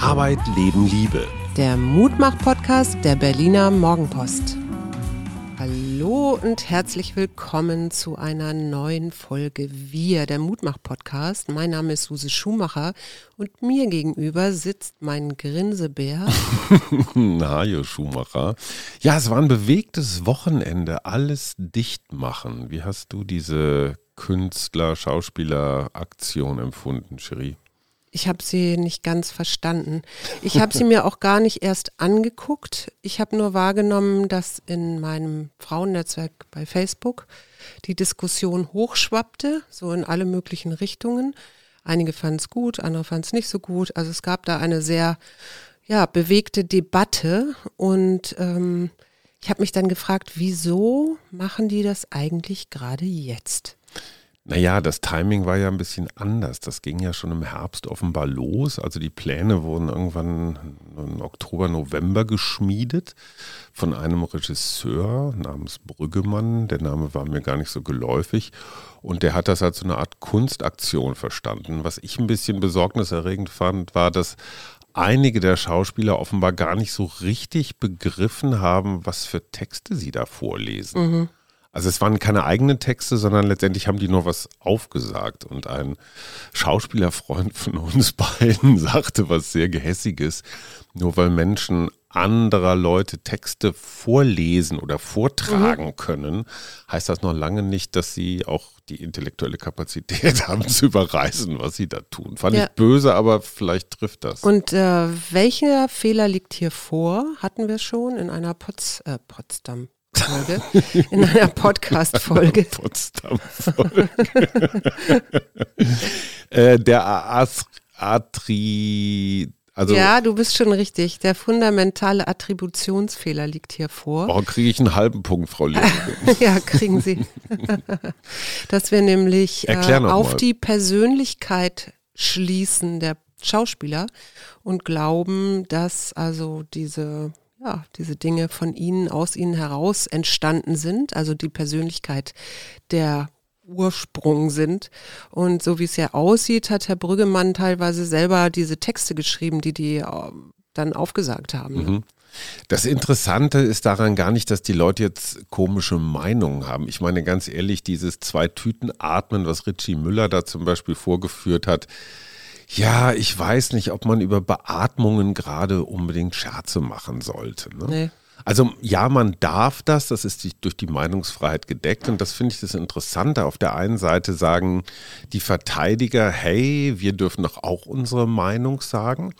Arbeit, Leben, Liebe. Der Mutmach-Podcast der Berliner Morgenpost. Hallo und herzlich willkommen zu einer neuen Folge Wir, der Mutmach-Podcast. Mein Name ist Suse Schumacher und mir gegenüber sitzt mein Grinsebär. Hajo Schumacher. Ja, es war ein bewegtes Wochenende. Alles dicht machen. Wie hast du diese Künstler-Schauspieler-Aktion empfunden, Cherie? Ich habe sie nicht ganz verstanden. Ich habe sie mir auch gar nicht erst angeguckt. Ich habe nur wahrgenommen, dass in meinem Frauennetzwerk bei Facebook die Diskussion hochschwappte, so in alle möglichen Richtungen. Einige fanden es gut, andere fanden es nicht so gut. Also es gab da eine sehr ja, bewegte Debatte und ähm, ich habe mich dann gefragt, wieso machen die das eigentlich gerade jetzt? Naja, das Timing war ja ein bisschen anders. Das ging ja schon im Herbst offenbar los. Also die Pläne wurden irgendwann im Oktober, November geschmiedet von einem Regisseur namens Brüggemann. Der Name war mir gar nicht so geläufig. Und der hat das als so eine Art Kunstaktion verstanden. Was ich ein bisschen besorgniserregend fand, war, dass einige der Schauspieler offenbar gar nicht so richtig begriffen haben, was für Texte sie da vorlesen. Mhm. Also es waren keine eigenen Texte, sondern letztendlich haben die nur was aufgesagt. Und ein Schauspielerfreund von uns beiden sagte was sehr Gehässiges. Nur weil Menschen anderer Leute Texte vorlesen oder vortragen mhm. können, heißt das noch lange nicht, dass sie auch die intellektuelle Kapazität haben zu überreißen, was sie da tun. Fand ja. ich böse, aber vielleicht trifft das. Und äh, welcher Fehler liegt hier vor? Hatten wir schon in einer Pots, äh, Potsdam, Folge, in einer Podcast-Folge. Potsdam-Folge. äh, der Atri. Also, ja, du bist schon richtig. Der fundamentale Attributionsfehler liegt hier vor. Warum kriege ich einen halben Punkt, Frau Lehmann? ja, kriegen Sie. Dass wir nämlich äh, auf mal. die Persönlichkeit schließen der Schauspieler und glauben, dass also diese ja, diese Dinge von ihnen, aus ihnen heraus entstanden sind, also die Persönlichkeit der Ursprung sind. Und so wie es ja aussieht, hat Herr Brüggemann teilweise selber diese Texte geschrieben, die die äh, dann aufgesagt haben. Ne? Mhm. Das Interessante ist daran gar nicht, dass die Leute jetzt komische Meinungen haben. Ich meine ganz ehrlich, dieses zwei Tüten atmen, was Richie Müller da zum Beispiel vorgeführt hat, ja, ich weiß nicht, ob man über Beatmungen gerade unbedingt Scherze machen sollte. Ne? Nee. Also ja, man darf das, das ist durch die Meinungsfreiheit gedeckt und das finde ich das Interessante. Auf der einen Seite sagen die Verteidiger, hey, wir dürfen doch auch unsere Meinung sagen.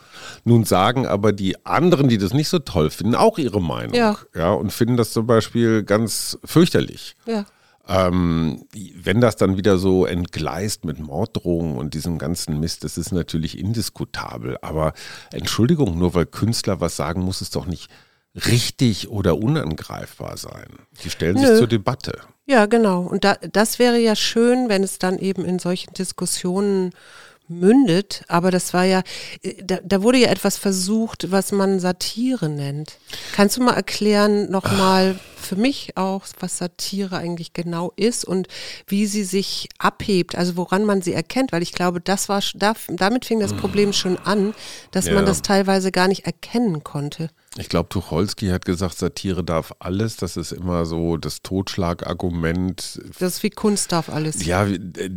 Nun sagen aber die anderen, die das nicht so toll finden, auch ihre Meinung. Ja. ja und finden das zum Beispiel ganz fürchterlich. Ja. Ähm, wenn das dann wieder so entgleist mit Morddrohungen und diesem ganzen Mist, das ist natürlich indiskutabel. Aber Entschuldigung, nur weil Künstler was sagen, muss es doch nicht richtig oder unangreifbar sein. Die stellen Nö. sich zur Debatte. Ja, genau. Und da, das wäre ja schön, wenn es dann eben in solchen Diskussionen mündet, aber das war ja, äh, da, da, wurde ja etwas versucht, was man Satire nennt. Kannst du mal erklären, nochmal für mich auch, was Satire eigentlich genau ist und wie sie sich abhebt, also woran man sie erkennt, weil ich glaube, das war, damit fing das Problem schon an, dass ja. man das teilweise gar nicht erkennen konnte. Ich glaube, Tucholsky hat gesagt, Satire darf alles. Das ist immer so das Totschlagargument. Das ist wie Kunst darf alles. Ja,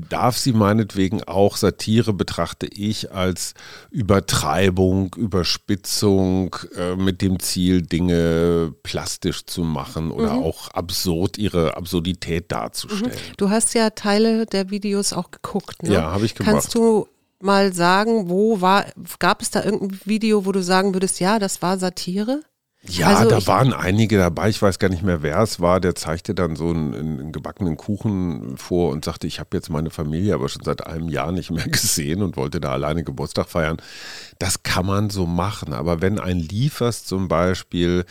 darf sie meinetwegen auch. Satire betrachte ich als Übertreibung, Überspitzung äh, mit dem Ziel, Dinge plastisch zu machen oder mhm. auch absurd, ihre Absurdität darzustellen. Mhm. Du hast ja Teile der Videos auch geguckt. Ne? Ja, habe ich gemacht. Kannst du mal sagen, wo war, gab es da irgendein Video, wo du sagen würdest, ja, das war Satire? Ja, also da waren einige dabei, ich weiß gar nicht mehr, wer es war, der zeigte dann so einen, einen gebackenen Kuchen vor und sagte, ich habe jetzt meine Familie aber schon seit einem Jahr nicht mehr gesehen und wollte da alleine Geburtstag feiern. Das kann man so machen, aber wenn ein Liefers zum Beispiel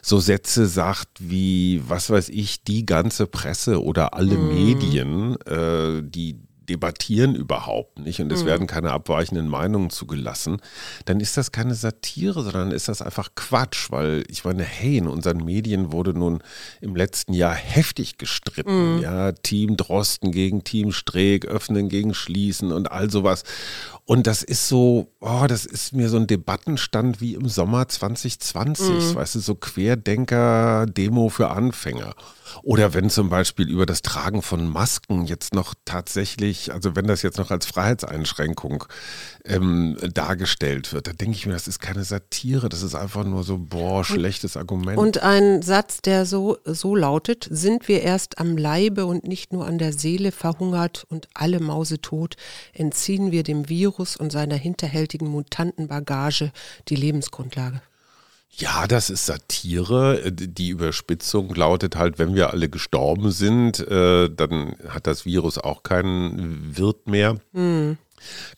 so Sätze sagt wie, was weiß ich, die ganze Presse oder alle mhm. Medien, äh, die debattieren überhaupt nicht und es mhm. werden keine abweichenden Meinungen zugelassen, dann ist das keine Satire, sondern ist das einfach Quatsch, weil ich meine, hey, in unseren Medien wurde nun im letzten Jahr heftig gestritten, mhm. ja, Team Drosten gegen Team Streeck, öffnen gegen schließen und all sowas. Und das ist so, oh, das ist mir so ein Debattenstand wie im Sommer 2020, mhm. weißt du, so Querdenker-Demo für Anfänger. Oder wenn zum Beispiel über das Tragen von Masken jetzt noch tatsächlich, also wenn das jetzt noch als Freiheitseinschränkung ähm, dargestellt wird, dann denke ich mir, das ist keine Satire, das ist einfach nur so, boah, schlechtes Argument. Und ein Satz, der so, so lautet, sind wir erst am Leibe und nicht nur an der Seele verhungert und alle Mause tot, entziehen wir dem Virus und seiner hinterhältigen Mutantenbagage die Lebensgrundlage. Ja, das ist Satire. Die Überspitzung lautet halt, wenn wir alle gestorben sind, äh, dann hat das Virus auch keinen Wirt mehr. Mhm.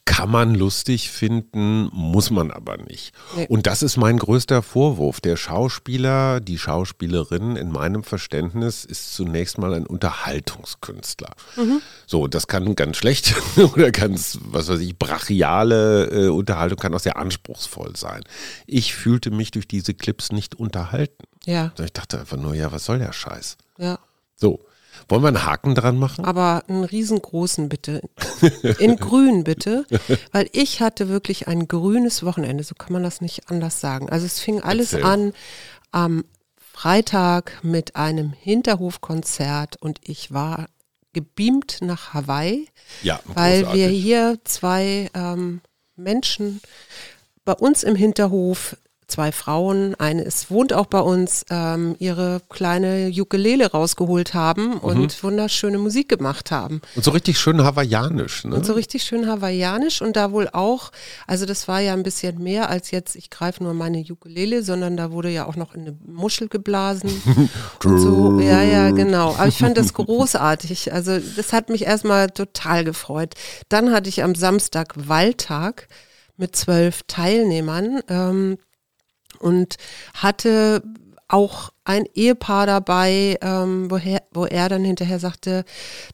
Kann man lustig finden, muss man aber nicht. Nee. Und das ist mein größter Vorwurf. Der Schauspieler, die Schauspielerin in meinem Verständnis ist zunächst mal ein Unterhaltungskünstler. Mhm. So, das kann ganz schlecht oder ganz, was weiß ich, brachiale äh, Unterhaltung kann auch sehr anspruchsvoll sein. Ich fühlte mich durch diese Clips nicht unterhalten. Ja. Ich dachte einfach nur, ja, was soll der Scheiß? Ja. So. Wollen wir einen Haken dran machen? Aber einen riesengroßen bitte. In grün bitte. Weil ich hatte wirklich ein grünes Wochenende. So kann man das nicht anders sagen. Also es fing alles Erzähl. an am Freitag mit einem Hinterhofkonzert und ich war gebeamt nach Hawaii, ja, weil großartig. wir hier zwei ähm, Menschen bei uns im Hinterhof zwei Frauen, eine ist, wohnt auch bei uns, ähm, ihre kleine Ukulele rausgeholt haben mhm. und wunderschöne Musik gemacht haben. Und so richtig schön hawaiianisch, ne? Und so richtig schön hawaiianisch und da wohl auch, also das war ja ein bisschen mehr als jetzt, ich greife nur meine Ukulele, sondern da wurde ja auch noch in eine Muschel geblasen. und so, ja, ja, genau. Aber ich fand das großartig. Also das hat mich erstmal total gefreut. Dann hatte ich am Samstag Waldtag mit zwölf Teilnehmern. Ähm, und hatte auch ein Ehepaar dabei, ähm, woher, wo er dann hinterher sagte,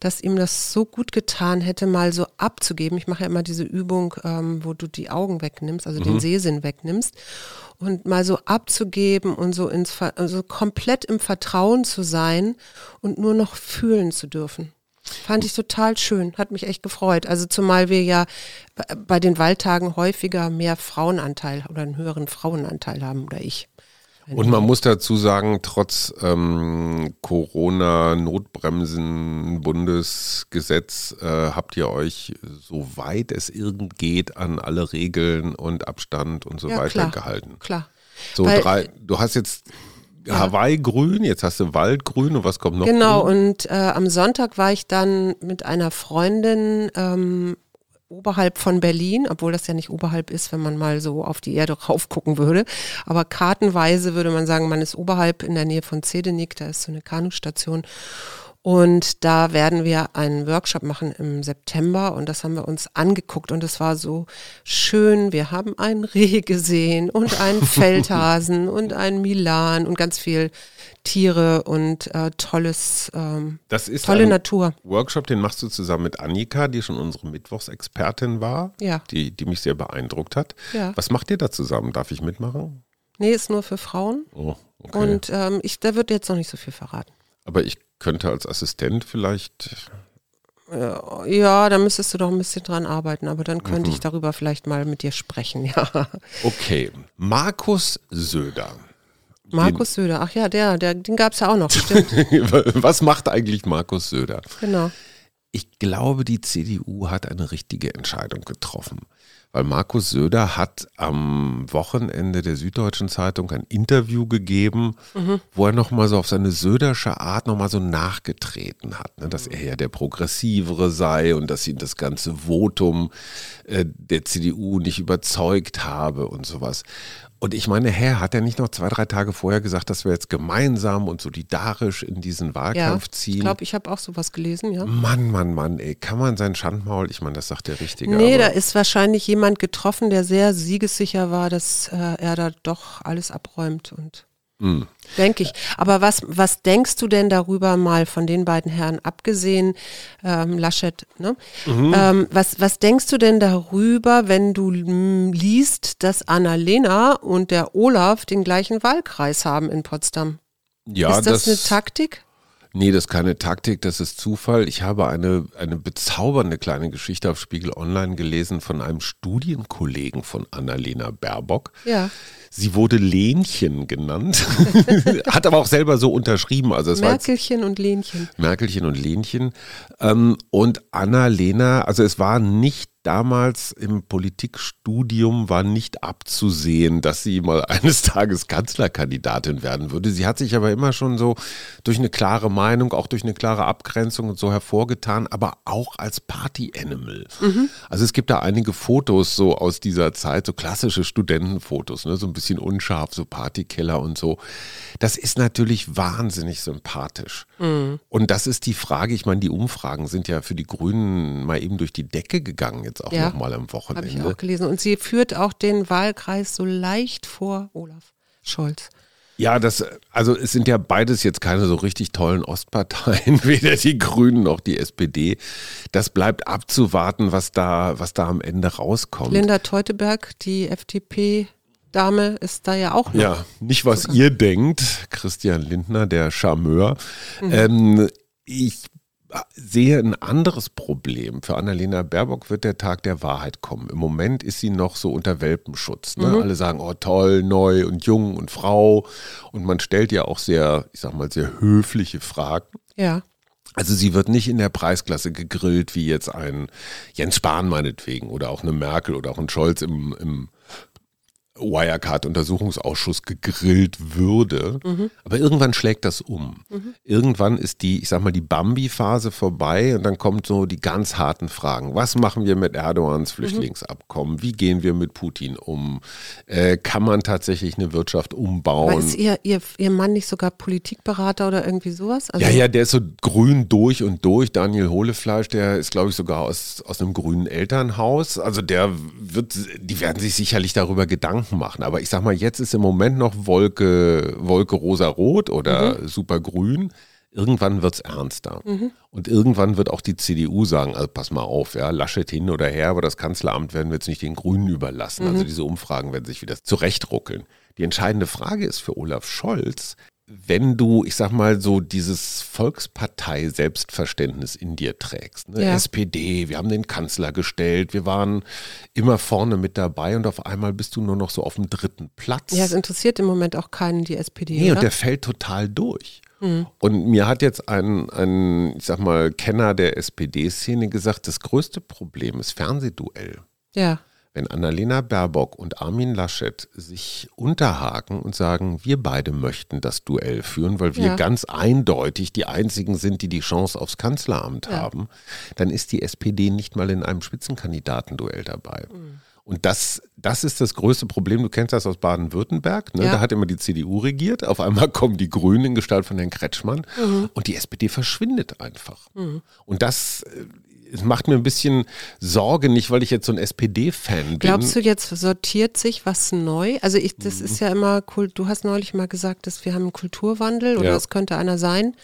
dass ihm das so gut getan hätte, mal so abzugeben. Ich mache ja immer diese Übung, ähm, wo du die Augen wegnimmst, also mhm. den Sehsinn wegnimmst und mal so abzugeben und so ins, also komplett im Vertrauen zu sein und nur noch fühlen zu dürfen. Fand ich total schön, hat mich echt gefreut. Also zumal wir ja bei den Waldtagen häufiger mehr Frauenanteil oder einen höheren Frauenanteil haben oder ich. Und man muss dazu sagen, trotz ähm, Corona-Notbremsen-Bundesgesetz äh, habt ihr euch, soweit es irgend geht, an alle Regeln und Abstand und so ja, weiter klar, gehalten. Klar. So Weil, drei, du hast jetzt ja. Hawaii-Grün, jetzt hast du Waldgrün und was kommt noch? Genau, grün? und äh, am Sonntag war ich dann mit einer Freundin ähm, oberhalb von Berlin, obwohl das ja nicht oberhalb ist, wenn man mal so auf die Erde raufgucken würde. Aber kartenweise würde man sagen, man ist oberhalb in der Nähe von Zedenik, da ist so eine Kanustation. Und da werden wir einen Workshop machen im September und das haben wir uns angeguckt und es war so schön. Wir haben einen Reh gesehen und einen Feldhasen und einen Milan und ganz viel Tiere und äh, tolles, ähm, das ist tolle Natur. Workshop, den machst du zusammen mit Annika, die schon unsere Mittwochsexpertin war, ja. die, die mich sehr beeindruckt hat. Ja. Was macht ihr da zusammen? Darf ich mitmachen? Nee, ist nur für Frauen. Oh, okay. Und ähm, ich, da wird jetzt noch nicht so viel verraten. Aber ich könnte als Assistent vielleicht. Ja, da müsstest du doch ein bisschen dran arbeiten, aber dann könnte mhm. ich darüber vielleicht mal mit dir sprechen, ja. Okay, Markus Söder. Markus den, Söder, ach ja, der, der den gab es ja auch noch, stimmt. Was macht eigentlich Markus Söder? Genau. Ich glaube, die CDU hat eine richtige Entscheidung getroffen weil Markus Söder hat am Wochenende der Süddeutschen Zeitung ein Interview gegeben, mhm. wo er nochmal so auf seine Södersche Art nochmal so nachgetreten hat, ne? dass er ja der Progressivere sei und dass ihn das ganze Votum äh, der CDU nicht überzeugt habe und sowas. Und ich meine, Herr, hat er nicht noch zwei, drei Tage vorher gesagt, dass wir jetzt gemeinsam und solidarisch in diesen Wahlkampf ja, ziehen? Ich glaube, ich habe auch sowas gelesen, ja. Mann, Mann, Mann, ey, kann man sein Schandmaul, ich meine, das sagt der Richtige. Nee, da ist wahrscheinlich jemand getroffen, der sehr siegessicher war, dass äh, er da doch alles abräumt und Mhm. Denke ich. Aber was, was denkst du denn darüber mal von den beiden Herren abgesehen, ähm, Laschet, ne? Mhm. Ähm, was, was denkst du denn darüber, wenn du liest, dass Annalena und der Olaf den gleichen Wahlkreis haben in Potsdam? Ja, ist das, das eine Taktik? Nee, das ist keine Taktik, das ist Zufall. Ich habe eine, eine bezaubernde kleine Geschichte auf Spiegel Online gelesen von einem Studienkollegen von Annalena Baerbock. Ja. Sie wurde Lenchen genannt, hat aber auch selber so unterschrieben. Also es Merkelchen und Lenchen. Merkelchen und Lenchen. Ähm, und Annalena, also es war nicht damals im Politikstudium war nicht abzusehen, dass sie mal eines Tages Kanzlerkandidatin werden würde. Sie hat sich aber immer schon so durch eine klare Meinung, auch durch eine klare Abgrenzung und so hervorgetan, aber auch als Party-Animal. Mhm. Also es gibt da einige Fotos so aus dieser Zeit, so klassische Studentenfotos, ne? so ein bisschen unscharf, so Partykeller und so. Das ist natürlich wahnsinnig sympathisch. Mhm. Und das ist die Frage, ich meine, die Umfragen sind ja für die Grünen mal eben durch die Decke gegangen jetzt auch ja, nochmal am Wochenende. Habe ich auch gelesen. Und sie führt auch den Wahlkreis so leicht vor Olaf Scholz. Ja, das, also es sind ja beides jetzt keine so richtig tollen Ostparteien, weder die Grünen noch die SPD. Das bleibt abzuwarten, was da, was da am Ende rauskommt. Linda Teuteberg, die FDP Dame ist da ja auch noch. Ja, nicht was sogar. ihr denkt, Christian Lindner, der Charmeur. Mhm. Ähm, ich sehe ein anderes Problem. Für Annalena Baerbock wird der Tag der Wahrheit kommen. Im Moment ist sie noch so unter Welpenschutz. Ne? Mhm. Alle sagen, oh toll, neu und jung und Frau. Und man stellt ja auch sehr, ich sag mal, sehr höfliche Fragen. Ja. Also sie wird nicht in der Preisklasse gegrillt wie jetzt ein Jens Spahn meinetwegen oder auch eine Merkel oder auch ein Scholz im, im Wirecard-Untersuchungsausschuss gegrillt würde. Mhm. Aber irgendwann schlägt das um. Mhm. Irgendwann ist die, ich sag mal, die Bambi-Phase vorbei und dann kommt so die ganz harten Fragen. Was machen wir mit Erdogans mhm. Flüchtlingsabkommen? Wie gehen wir mit Putin um? Äh, kann man tatsächlich eine Wirtschaft umbauen? Aber ist ihr, ihr, ihr Mann nicht sogar Politikberater oder irgendwie sowas? Also ja, ja, der ist so grün durch und durch. Daniel Hohlefleisch, der ist, glaube ich, sogar aus, aus einem grünen Elternhaus. Also der wird, die werden sich sicherlich darüber Gedanken Gedanken machen. Aber ich sag mal, jetzt ist im Moment noch Wolke, Wolke rosa-rot oder mhm. super-grün. Irgendwann wird es ernster. Mhm. Und irgendwann wird auch die CDU sagen, also pass mal auf, ja, Laschet hin oder her, aber das Kanzleramt werden wir jetzt nicht den Grünen überlassen. Also mhm. Also diese Umfragen werden sich wieder zurechtruckeln. Die entscheidende Frage ist für Olaf Scholz, wenn du, ich sag mal, so dieses Volkspartei-Selbstverständnis in dir trägst, ne? ja. SPD, wir haben den Kanzler gestellt, wir waren immer vorne mit dabei und auf einmal bist du nur noch so auf dem dritten Platz. Ja, es interessiert im Moment auch keinen die SPD. Nee, oder? und der fällt total durch. Mhm. Und mir hat jetzt ein, ein, ich sag mal, Kenner der SPD-Szene gesagt, das größte Problem ist Fernsehduell. Ja wenn Annalena Baerbock und Armin Laschet sich unterhaken und sagen, wir beide möchten das Duell führen, weil wir ja. ganz eindeutig die einzigen sind, die die Chance aufs Kanzleramt ja. haben, dann ist die SPD nicht mal in einem Spitzenkandidatenduell dabei. Mhm. Und das, das ist das größte Problem. Du kennst das aus Baden-Württemberg. Ne? Ja. Da hat immer die CDU regiert. Auf einmal kommen die Grünen in Gestalt von Herrn Kretschmann mhm. und die SPD verschwindet einfach. Mhm. Und das äh, es macht mir ein bisschen Sorge, nicht weil ich jetzt so ein SPD-Fan bin. Glaubst du, jetzt sortiert sich was neu? Also ich, das mhm. ist ja immer cool. Du hast neulich mal gesagt, dass wir haben einen Kulturwandel oder es könnte einer sein.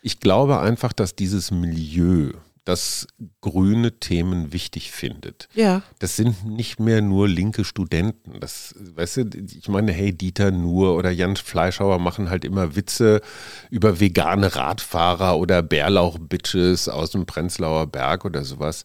Ich glaube einfach, dass dieses Milieu, das grüne Themen wichtig findet. Ja. Das sind nicht mehr nur linke Studenten. Das, weißt du, ich meine, hey, Dieter Nuhr oder Jan Fleischhauer machen halt immer Witze über vegane Radfahrer oder Bärlauch-Bitches aus dem Prenzlauer Berg oder sowas.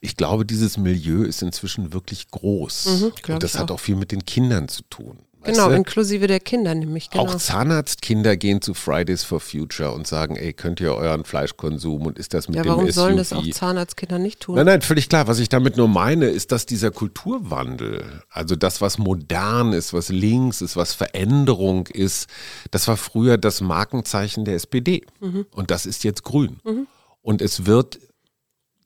Ich glaube, dieses Milieu ist inzwischen wirklich groß. Mhm, Und das hat auch viel mit den Kindern zu tun. Genau, du? inklusive der Kinder nämlich. Genau. Auch Zahnarztkinder gehen zu Fridays for Future und sagen, ey, könnt ihr euren Fleischkonsum und ist das mit ja, dem warum SUV? sollen das auch Zahnarztkinder nicht tun? Nein, nein, völlig klar. Was ich damit nur meine, ist, dass dieser Kulturwandel, also das, was modern ist, was links ist, was Veränderung ist, das war früher das Markenzeichen der SPD. Mhm. Und das ist jetzt grün. Mhm. Und es wird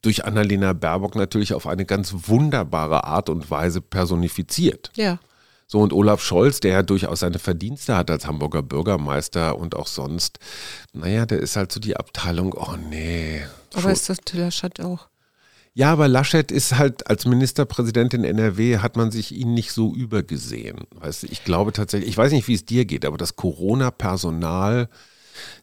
durch Annalena Baerbock natürlich auf eine ganz wunderbare Art und Weise personifiziert. Ja. So, und Olaf Scholz, der ja durchaus seine Verdienste hat als Hamburger Bürgermeister und auch sonst, naja, der ist halt so die Abteilung, oh nee. Aber ist das Laschet auch? Ja, aber Laschet ist halt als Ministerpräsident in NRW hat man sich ihn nicht so übergesehen. Weißt du, ich glaube tatsächlich, ich weiß nicht, wie es dir geht, aber das Corona-Personal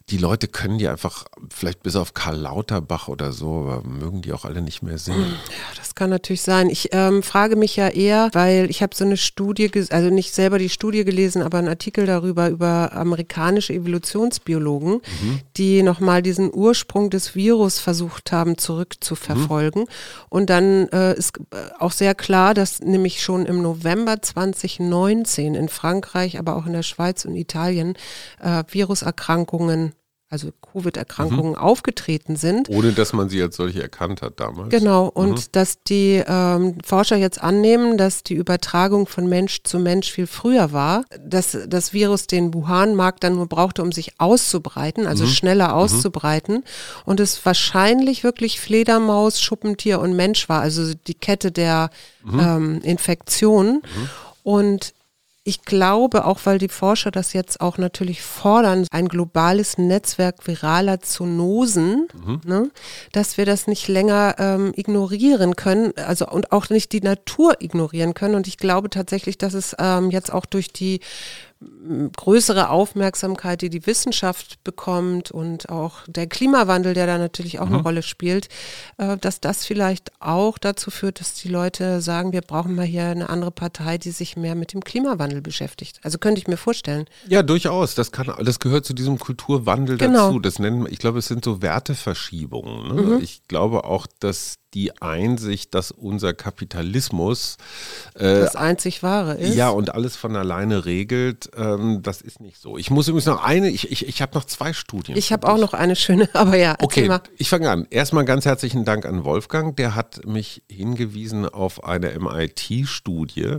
die Leute können die einfach, vielleicht bis auf Karl Lauterbach oder so, aber mögen die auch alle nicht mehr singen. Ja, das kann natürlich sein. Ich ähm, frage mich ja eher, weil ich habe so eine Studie, also nicht selber die Studie gelesen, aber einen Artikel darüber, über amerikanische Evolutionsbiologen, mhm. die nochmal diesen Ursprung des Virus versucht haben zurückzuverfolgen. Mhm. Und dann äh, ist äh, auch sehr klar, dass nämlich schon im November 2019 in Frankreich, aber auch in der Schweiz und Italien äh, Viruserkrankungen also Covid-Erkrankungen mhm. aufgetreten sind. Ohne dass man sie als solche erkannt hat damals. Genau, und mhm. dass die ähm, Forscher jetzt annehmen, dass die Übertragung von Mensch zu Mensch viel früher war, dass das Virus den Wuhan-Markt dann nur brauchte, um sich auszubreiten, also mhm. schneller mhm. auszubreiten und es wahrscheinlich wirklich Fledermaus, Schuppentier und Mensch war, also die Kette der mhm. ähm, Infektion. Mhm. Und ich glaube, auch weil die Forscher das jetzt auch natürlich fordern, ein globales Netzwerk viraler Zoonosen, mhm. ne, dass wir das nicht länger ähm, ignorieren können, also und auch nicht die Natur ignorieren können. Und ich glaube tatsächlich, dass es ähm, jetzt auch durch die größere Aufmerksamkeit, die die Wissenschaft bekommt und auch der Klimawandel, der da natürlich auch mhm. eine Rolle spielt, äh, dass das vielleicht auch dazu führt, dass die Leute sagen, wir brauchen mal hier eine andere Partei, die sich mehr mit dem Klimawandel beschäftigt. Also könnte ich mir vorstellen. Ja, durchaus. Das kann, das gehört zu diesem Kulturwandel genau. dazu. Das nennen, ich glaube, es sind so Werteverschiebungen. Ne? Mhm. Ich glaube auch, dass die Einsicht, dass unser Kapitalismus äh, das einzig wahre ist. Ja, und alles von alleine regelt, ähm, das ist nicht so. Ich muss übrigens noch eine, ich, ich, ich habe noch zwei Studien. Ich habe auch noch eine schöne, aber ja. Okay, mal. ich fange an. Erstmal ganz herzlichen Dank an Wolfgang, der hat mich hingewiesen auf eine MIT-Studie.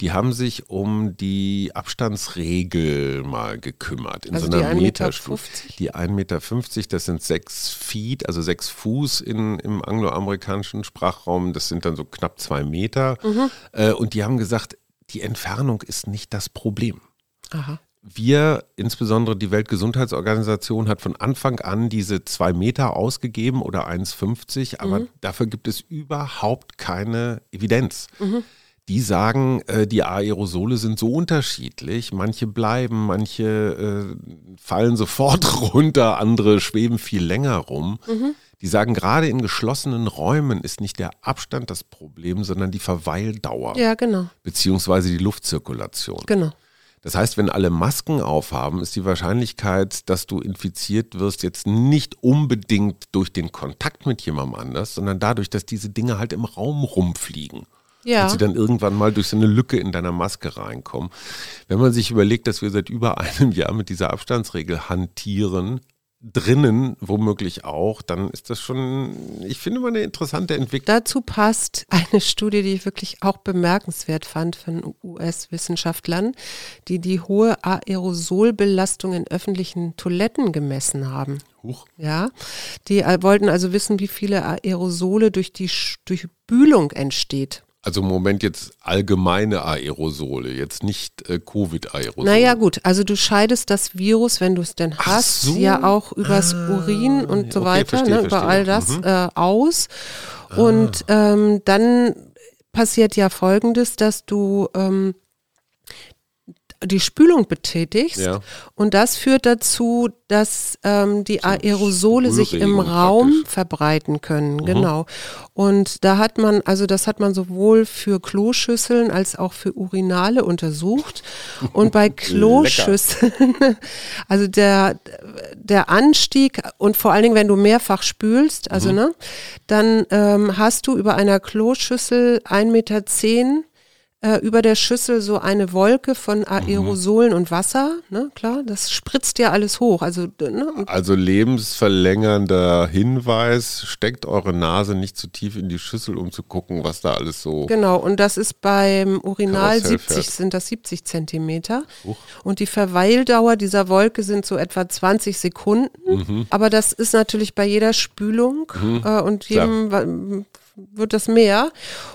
Die haben sich um die Abstandsregel mal gekümmert. In also so einer die 1,50 Meter, die 1,50 Meter, das sind sechs Feet, also sechs Fuß in, im angloamerikanischen amerikanischen Sprachraum. Das sind dann so knapp zwei Meter. Mhm. Äh, und die haben gesagt, die Entfernung ist nicht das Problem. Aha. Wir, insbesondere die Weltgesundheitsorganisation, hat von Anfang an diese zwei Meter ausgegeben oder 1,50, aber mhm. dafür gibt es überhaupt keine Evidenz. Mhm. Die sagen, äh, die Aerosole sind so unterschiedlich. Manche bleiben, manche äh, fallen sofort runter, andere schweben viel länger rum. Mhm. Die sagen, gerade in geschlossenen Räumen ist nicht der Abstand das Problem, sondern die Verweildauer. Ja, genau. Beziehungsweise die Luftzirkulation. Genau. Das heißt, wenn alle Masken aufhaben, ist die Wahrscheinlichkeit, dass du infiziert wirst, jetzt nicht unbedingt durch den Kontakt mit jemandem anders, sondern dadurch, dass diese Dinge halt im Raum rumfliegen. Ja. Und sie dann irgendwann mal durch so eine Lücke in deiner Maske reinkommen. Wenn man sich überlegt, dass wir seit über einem Jahr mit dieser Abstandsregel hantieren, drinnen womöglich auch, dann ist das schon, ich finde mal eine interessante Entwicklung. Dazu passt eine Studie, die ich wirklich auch bemerkenswert fand von US-Wissenschaftlern, die die hohe Aerosolbelastung in öffentlichen Toiletten gemessen haben. Huch. Ja, die äh, wollten also wissen, wie viele Aerosole durch die Durchbühlung entsteht. Also im Moment jetzt allgemeine Aerosole, jetzt nicht äh, Covid-Aerosole. Naja gut, also du scheidest das Virus, wenn du es denn hast, so. ja auch übers ah, Urin und so okay, weiter, verstehe, ne, über all das mhm. äh, aus. Und ah. ähm, dann passiert ja Folgendes, dass du ähm, die Spülung betätigst. Ja. Und das führt dazu, dass ähm, die Aerosole sich im Raum praktisch. verbreiten können. Mhm. Genau. Und da hat man, also das hat man sowohl für Kloschüsseln als auch für Urinale untersucht. Und bei Kloschüsseln, also der, der Anstieg und vor allen Dingen, wenn du mehrfach spülst, also mhm. ne, dann ähm, hast du über einer Kloschüssel 1,10 Meter äh, über der Schüssel so eine Wolke von Aerosolen mhm. und Wasser. Ne? Klar, das spritzt ja alles hoch. Also, ne? also lebensverlängernder Hinweis, steckt eure Nase nicht zu tief in die Schüssel, um zu gucken, was da alles so. Genau, und das ist beim Urinal 70, sind das 70 Zentimeter. Huch. Und die Verweildauer dieser Wolke sind so etwa 20 Sekunden. Mhm. Aber das ist natürlich bei jeder Spülung mhm. äh, und jedem wird das mehr.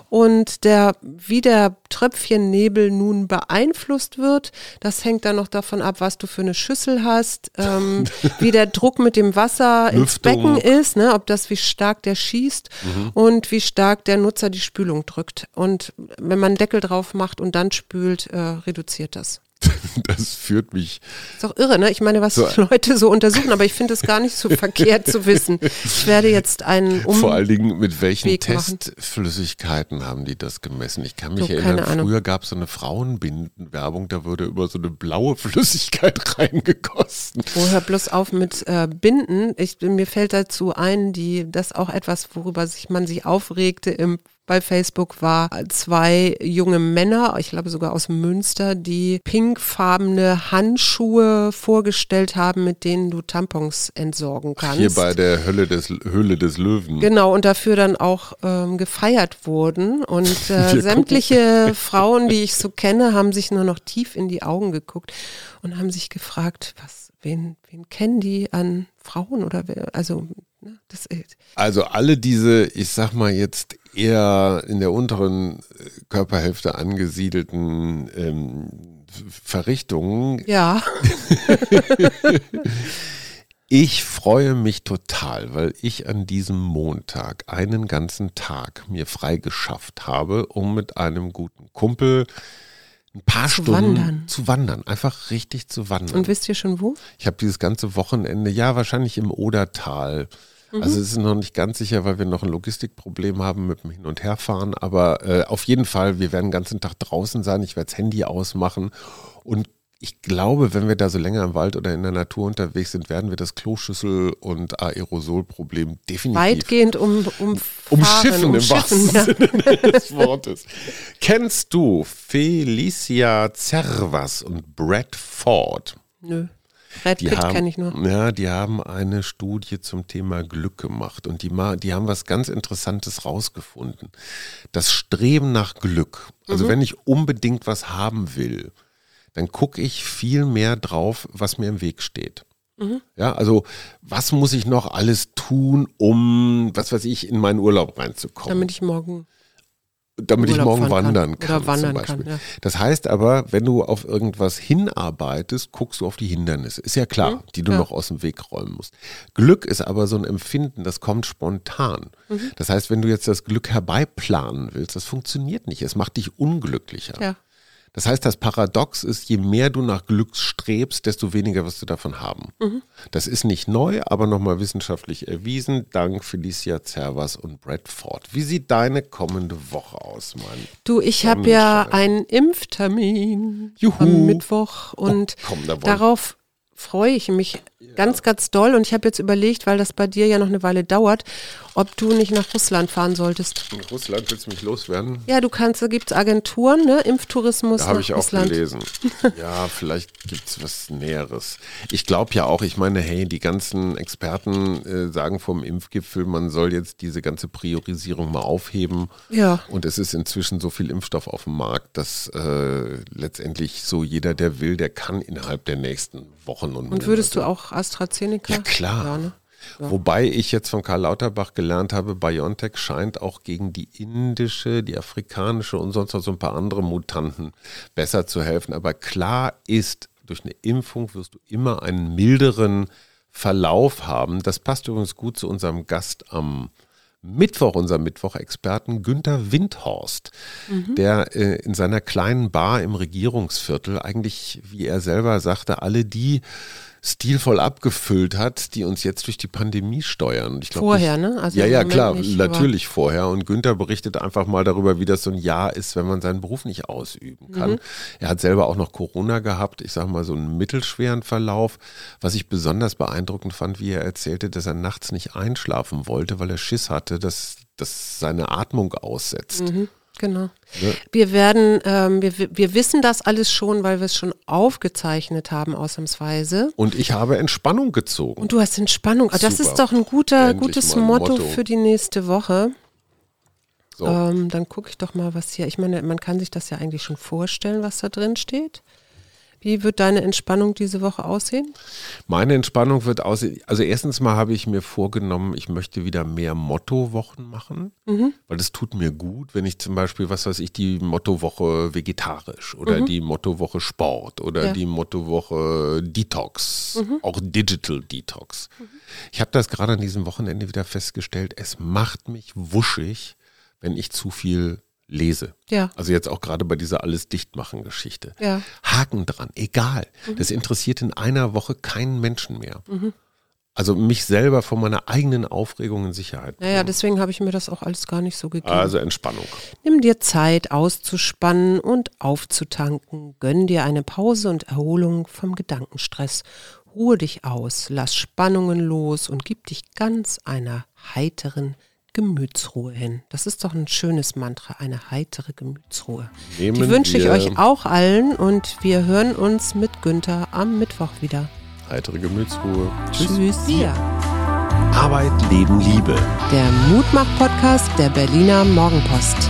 Und der, wie der Tröpfchennebel nun beeinflusst wird, das hängt dann noch davon ab, was du für eine Schüssel hast, ähm, wie der Druck mit dem Wasser ins Becken ist, ne, ob das, wie stark der schießt mhm. und wie stark der Nutzer die Spülung drückt. Und wenn man einen Deckel drauf macht und dann spült, äh, reduziert das. das führt mich. Ist auch irre, ne? Ich meine, was so, Leute so untersuchen, aber ich finde es gar nicht so verkehrt zu wissen. Ich werde jetzt einen um Vor allen Dingen, mit welchen Weg Testflüssigkeiten machen. haben die das gemessen? Ich kann mich so, erinnern, früher gab es so eine Frauenbindenwerbung, da wurde über so eine blaue Flüssigkeit reingegossen. Oh, hör bloß auf mit äh, Binden. Ich, mir fällt dazu ein, die, das auch etwas, worüber sich man sich aufregte im bei Facebook war zwei junge Männer, ich glaube sogar aus Münster, die pinkfarbene Handschuhe vorgestellt haben, mit denen du Tampons entsorgen kannst. Hier bei der Hölle des, Höhle des Löwen. Genau, und dafür dann auch ähm, gefeiert wurden. Und äh, sämtliche Frauen, die ich so kenne, haben sich nur noch tief in die Augen geguckt und haben sich gefragt, was, wen, wen kennen die an Frauen oder wer, also Ne? Das, also alle diese, ich sag mal jetzt eher in der unteren Körperhälfte angesiedelten ähm, Verrichtungen. Ja. ich freue mich total, weil ich an diesem Montag einen ganzen Tag mir freigeschafft habe, um mit einem guten Kumpel ein paar zu Stunden wandern. zu wandern, einfach richtig zu wandern. Und wisst ihr schon wo? Ich habe dieses ganze Wochenende, ja, wahrscheinlich im Odertal Mhm. Also es ist noch nicht ganz sicher, weil wir noch ein Logistikproblem haben mit dem Hin- und Herfahren. Aber äh, auf jeden Fall, wir werden den ganzen Tag draußen sein. Ich werde das Handy ausmachen. Und ich glaube, wenn wir da so länger im Wald oder in der Natur unterwegs sind, werden wir das Kloschüssel- und Aerosolproblem definitiv weitgehend um, um umschiffen im wahrsten ja. Sinne des Wortes. Kennst du Felicia Zervas und Brad Ford? Nö. Brad die Pitt kenne ich nur. Ja, die haben eine Studie zum Thema Glück gemacht und die, die haben was ganz Interessantes rausgefunden. Das Streben nach Glück. Also mhm. wenn ich unbedingt was haben will, dann gucke ich viel mehr drauf, was mir im Weg steht. Mhm. Ja, also was muss ich noch alles tun, um, was weiß ich, in meinen Urlaub reinzukommen? Damit ich morgen damit ich morgen wandern kann. Oder wandern kann ja. Das heißt aber, wenn du auf irgendwas hinarbeitest, guckst du auf die Hindernisse. Ist ja klar, mhm. die du ja. noch aus dem Weg räumen musst. Glück ist aber so ein Empfinden, das kommt spontan. Mhm. Das heißt, wenn du jetzt das Glück herbeiplanen willst, das funktioniert nicht. Es macht dich unglücklicher. Ja. Das heißt, das Paradox ist, je mehr du nach Glück strebst, desto weniger wirst du davon haben. Mhm. Das ist nicht neu, aber nochmal wissenschaftlich erwiesen, dank Felicia Zervas und Bradford. Wie sieht deine kommende Woche aus, Mann? Du, ich habe ja einen Impftermin Juhu. am Mittwoch und oh, komm, da darauf freue ich mich ganz, ganz doll. Und ich habe jetzt überlegt, weil das bei dir ja noch eine Weile dauert, ob du nicht nach Russland fahren solltest. In Russland willst du mich loswerden? Ja, du kannst, da gibt es Agenturen, ne? Impftourismus. Da habe ich auch gelesen. ja, vielleicht gibt es was Näheres. Ich glaube ja auch, ich meine, hey, die ganzen Experten äh, sagen vom Impfgipfel, man soll jetzt diese ganze Priorisierung mal aufheben. Ja. Und es ist inzwischen so viel Impfstoff auf dem Markt, dass äh, letztendlich so jeder, der will, der kann innerhalb der nächsten Wochen und Und würdest du auch AstraZeneca? Ja, klar. Ja, ne? ja. Wobei ich jetzt von Karl Lauterbach gelernt habe, BioNTech scheint auch gegen die indische, die afrikanische und sonst noch so ein paar andere Mutanten besser zu helfen. Aber klar ist, durch eine Impfung wirst du immer einen milderen Verlauf haben. Das passt übrigens gut zu unserem Gast am Mittwoch, unserem Mittwoch-Experten Günther Windhorst, mhm. der äh, in seiner kleinen Bar im Regierungsviertel eigentlich, wie er selber sagte, alle die stilvoll abgefüllt hat, die uns jetzt durch die Pandemie steuern. Ich glaub, vorher, ich, ne? Also ja, ja, klar, natürlich vorher. Und Günther berichtet einfach mal darüber, wie das so ein Jahr ist, wenn man seinen Beruf nicht ausüben kann. Mhm. Er hat selber auch noch Corona gehabt, ich sage mal so einen mittelschweren Verlauf. Was ich besonders beeindruckend fand, wie er erzählte, dass er nachts nicht einschlafen wollte, weil er Schiss hatte, dass, dass seine Atmung aussetzt. Mhm. Genau. Ja. Wir werden, ähm, wir, wir wissen das alles schon, weil wir es schon aufgezeichnet haben, ausnahmsweise. Und ich habe Entspannung gezogen. Und du hast Entspannung. Super. Das ist doch ein guter, gutes Motto, Motto, für die nächste Woche. So. Ähm, dann gucke ich doch mal, was hier. Ich meine, man kann sich das ja eigentlich schon vorstellen, was da drin steht. Wie wird deine Entspannung diese Woche aussehen? Meine Entspannung wird aussehen, also erstens mal habe ich mir vorgenommen, ich möchte wieder mehr Mottowochen machen, mhm. weil das tut mir gut, wenn ich zum Beispiel, was weiß ich, die Mottowoche vegetarisch oder mhm. die Mottowoche Sport oder ja. die Mottowoche Detox, mhm. auch Digital Detox. Mhm. Ich habe das gerade an diesem Wochenende wieder festgestellt, es macht mich wuschig, wenn ich zu viel lese. Ja. Also jetzt auch gerade bei dieser alles dichtmachen Geschichte. Ja. Haken dran, egal. Mhm. Das interessiert in einer Woche keinen Menschen mehr. Mhm. Also mich selber von meiner eigenen Aufregung in Sicherheit. Naja, deswegen habe ich mir das auch alles gar nicht so gegeben. Also Entspannung. Nimm dir Zeit auszuspannen und aufzutanken. Gönn dir eine Pause und Erholung vom Gedankenstress. Ruhe dich aus, lass Spannungen los und gib dich ganz einer heiteren Gemütsruhe hin. Das ist doch ein schönes Mantra, eine heitere Gemütsruhe. Nehmen Die wünsche ich euch auch allen und wir hören uns mit Günther am Mittwoch wieder. Heitere Gemütsruhe. Tschüss. Tschüss. Ja. Arbeit, Leben, Liebe. Der Mutmach-Podcast der Berliner Morgenpost.